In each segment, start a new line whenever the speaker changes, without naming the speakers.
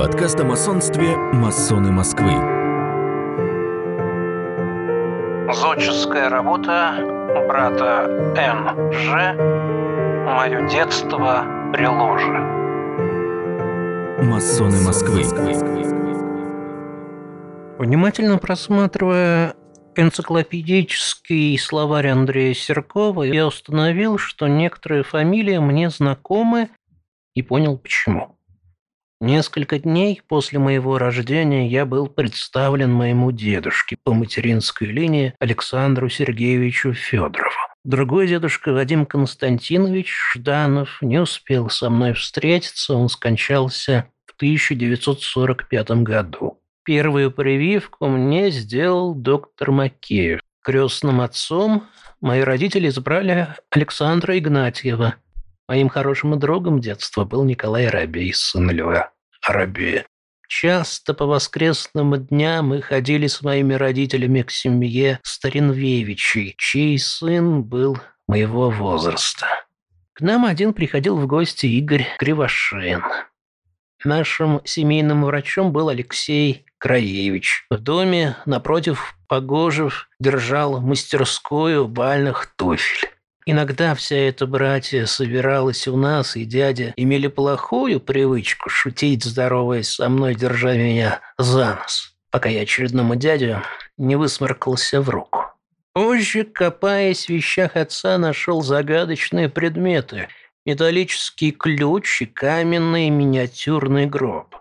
Подкаст о масонстве «Масоны Москвы».
Зодческая работа брата Н.Ж. Мое детство при ложе.
«Масоны Москвы».
Внимательно просматривая энциклопедический словарь Андрея Серкова, я установил, что некоторые фамилии мне знакомы и понял почему. Несколько дней после моего рождения я был представлен моему дедушке по материнской линии Александру Сергеевичу Федорову. Другой дедушка Вадим Константинович Жданов не успел со мной встретиться, он скончался в 1945 году. Первую прививку мне сделал доктор Макеев. Крестным отцом мои родители избрали Александра Игнатьева – Моим хорошим другом детства был Николай Рабей, сын Льва Рабея. Часто по воскресным дням мы ходили с моими родителями к семье Старинвевичей, чей сын был моего возраста. К нам один приходил в гости Игорь Кривошеин. Нашим семейным врачом был Алексей Краевич. В доме напротив Погожев держал мастерскую бальных туфель. Иногда вся эта братья собиралась у нас, и дядя имели плохую привычку шутить, здороваясь со мной, держа меня за нос, пока я очередному дядю не высморкался в руку. Позже, копаясь в вещах отца, нашел загадочные предметы – металлический ключ и каменный миниатюрный гроб.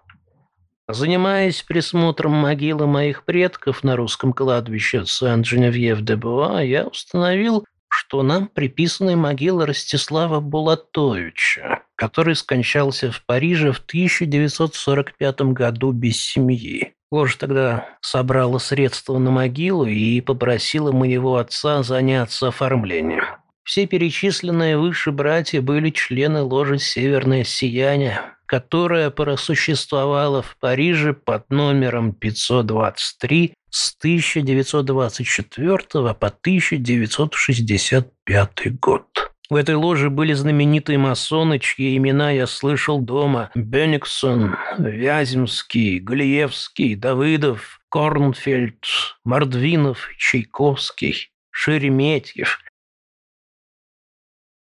Занимаясь присмотром могилы моих предков на русском кладбище Сен-Женевьев-де-Буа, я установил, что нам приписаны могила Ростислава Булатовича, который скончался в Париже в 1945 году без семьи. Ложа тогда собрала средства на могилу и попросила моего отца заняться оформлением. Все перечисленные выше братья были члены ложи «Северное сияние», которая просуществовала в Париже под номером 523 с 1924 по 1965 год. В этой ложе были знаменитые масоны, чьи имена я слышал дома. Бенниксон, Вяземский, Галиевский, Давыдов, Корнфельд, Мордвинов, Чайковский, Шереметьев.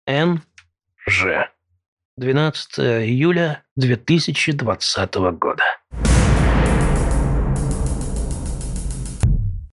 Н. Ж. 12 июля 2020 года.